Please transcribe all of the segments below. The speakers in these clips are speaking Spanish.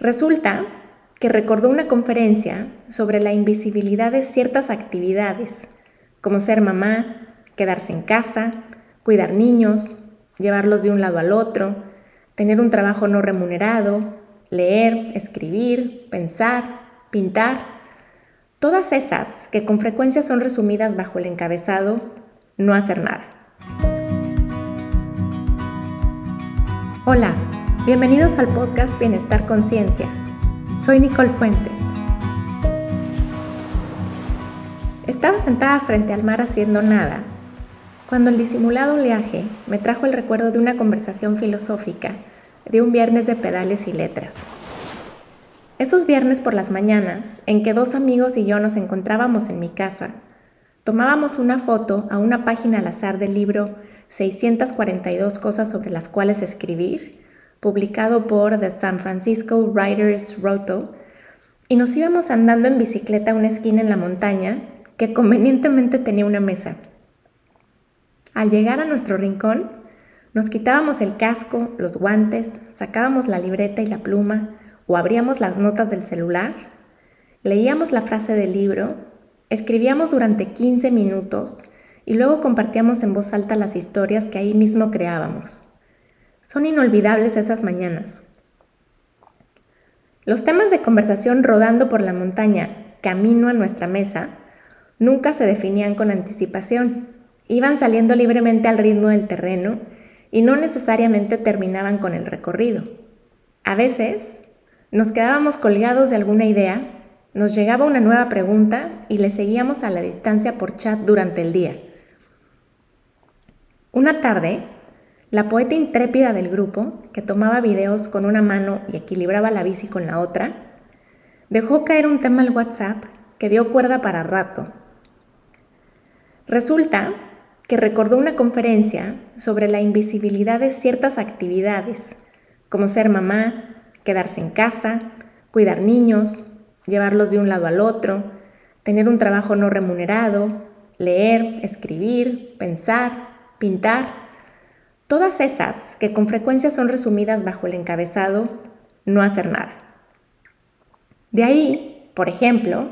Resulta que recordó una conferencia sobre la invisibilidad de ciertas actividades, como ser mamá, quedarse en casa, cuidar niños, llevarlos de un lado al otro, tener un trabajo no remunerado, leer, escribir, pensar, pintar, todas esas que con frecuencia son resumidas bajo el encabezado no hacer nada. Hola, bienvenidos al podcast Bienestar Conciencia. Soy Nicole Fuentes. Estaba sentada frente al mar haciendo nada cuando el disimulado oleaje me trajo el recuerdo de una conversación filosófica de un viernes de pedales y letras. Esos viernes por las mañanas, en que dos amigos y yo nos encontrábamos en mi casa, tomábamos una foto a una página al azar del libro 642 cosas sobre las cuales escribir, publicado por The San Francisco Writers Roto, y nos íbamos andando en bicicleta a una esquina en la montaña que convenientemente tenía una mesa. Al llegar a nuestro rincón, nos quitábamos el casco, los guantes, sacábamos la libreta y la pluma o abríamos las notas del celular, leíamos la frase del libro, escribíamos durante 15 minutos y luego compartíamos en voz alta las historias que ahí mismo creábamos. Son inolvidables esas mañanas. Los temas de conversación rodando por la montaña, camino a nuestra mesa, nunca se definían con anticipación Iban saliendo libremente al ritmo del terreno y no necesariamente terminaban con el recorrido. A veces nos quedábamos colgados de alguna idea, nos llegaba una nueva pregunta y le seguíamos a la distancia por chat durante el día. Una tarde, la poeta intrépida del grupo, que tomaba videos con una mano y equilibraba la bici con la otra, dejó caer un tema al WhatsApp que dio cuerda para rato. Resulta que recordó una conferencia sobre la invisibilidad de ciertas actividades, como ser mamá, quedarse en casa, cuidar niños, llevarlos de un lado al otro, tener un trabajo no remunerado, leer, escribir, pensar, pintar, todas esas que con frecuencia son resumidas bajo el encabezado no hacer nada. De ahí, por ejemplo,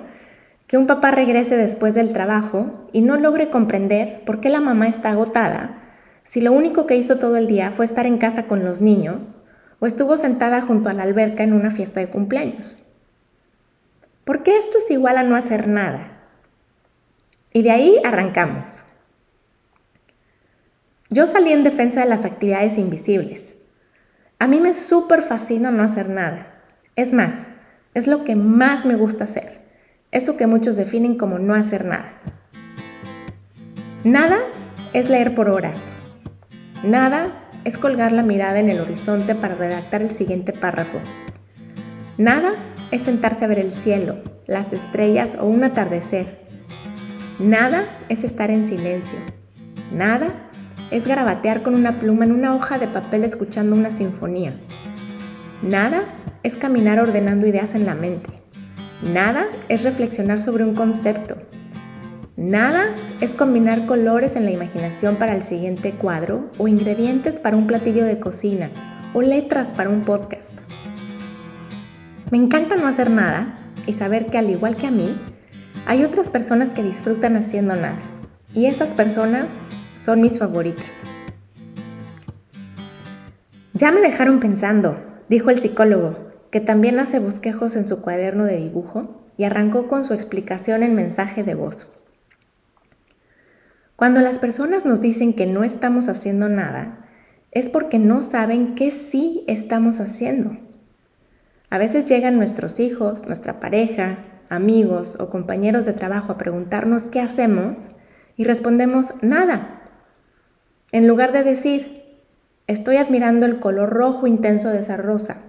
que un papá regrese después del trabajo y no logre comprender por qué la mamá está agotada si lo único que hizo todo el día fue estar en casa con los niños o estuvo sentada junto a la alberca en una fiesta de cumpleaños. ¿Por qué esto es igual a no hacer nada? Y de ahí arrancamos. Yo salí en defensa de las actividades invisibles. A mí me súper fascina no hacer nada. Es más, es lo que más me gusta hacer. Eso que muchos definen como no hacer nada. Nada es leer por horas. Nada es colgar la mirada en el horizonte para redactar el siguiente párrafo. Nada es sentarse a ver el cielo, las estrellas o un atardecer. Nada es estar en silencio. Nada es garabatear con una pluma en una hoja de papel escuchando una sinfonía. Nada es caminar ordenando ideas en la mente. Nada es reflexionar sobre un concepto. Nada es combinar colores en la imaginación para el siguiente cuadro o ingredientes para un platillo de cocina o letras para un podcast. Me encanta no hacer nada y saber que al igual que a mí, hay otras personas que disfrutan haciendo nada. Y esas personas son mis favoritas. Ya me dejaron pensando, dijo el psicólogo, que también hace bosquejos en su cuaderno de dibujo y arrancó con su explicación en mensaje de voz. Cuando las personas nos dicen que no estamos haciendo nada, es porque no saben qué sí estamos haciendo. A veces llegan nuestros hijos, nuestra pareja, amigos o compañeros de trabajo a preguntarnos qué hacemos y respondemos nada. En lugar de decir, estoy admirando el color rojo intenso de esa rosa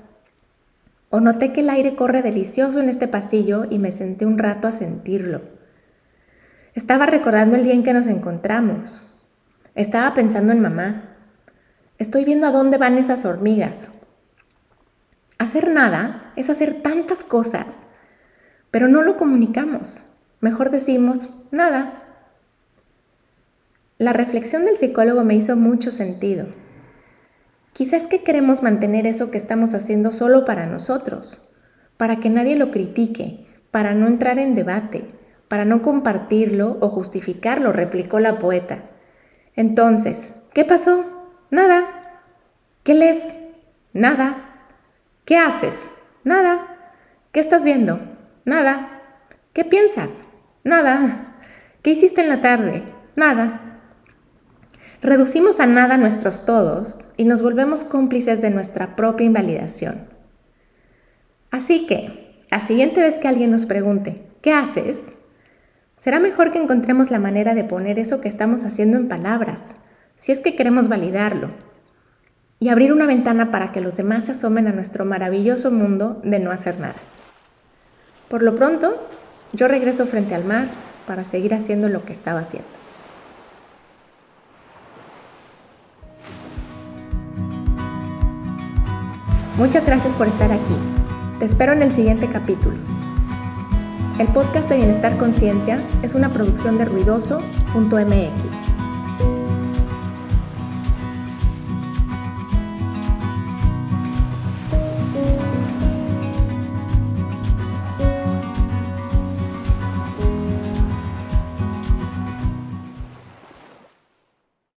o noté que el aire corre delicioso en este pasillo y me senté un rato a sentirlo. Estaba recordando el día en que nos encontramos. Estaba pensando en mamá. Estoy viendo a dónde van esas hormigas. Hacer nada es hacer tantas cosas, pero no lo comunicamos. Mejor decimos nada. La reflexión del psicólogo me hizo mucho sentido. Quizás que queremos mantener eso que estamos haciendo solo para nosotros, para que nadie lo critique, para no entrar en debate, para no compartirlo o justificarlo, replicó la poeta. Entonces, ¿qué pasó? Nada. ¿Qué lees? Nada. ¿Qué haces? Nada. ¿Qué estás viendo? Nada. ¿Qué piensas? Nada. ¿Qué hiciste en la tarde? Nada. Reducimos a nada nuestros todos y nos volvemos cómplices de nuestra propia invalidación. Así que, la siguiente vez que alguien nos pregunte, ¿qué haces? Será mejor que encontremos la manera de poner eso que estamos haciendo en palabras, si es que queremos validarlo, y abrir una ventana para que los demás se asomen a nuestro maravilloso mundo de no hacer nada. Por lo pronto, yo regreso frente al mar para seguir haciendo lo que estaba haciendo. Muchas gracias por estar aquí. Te espero en el siguiente capítulo. El podcast de Bienestar Conciencia es una producción de ruidoso.mx.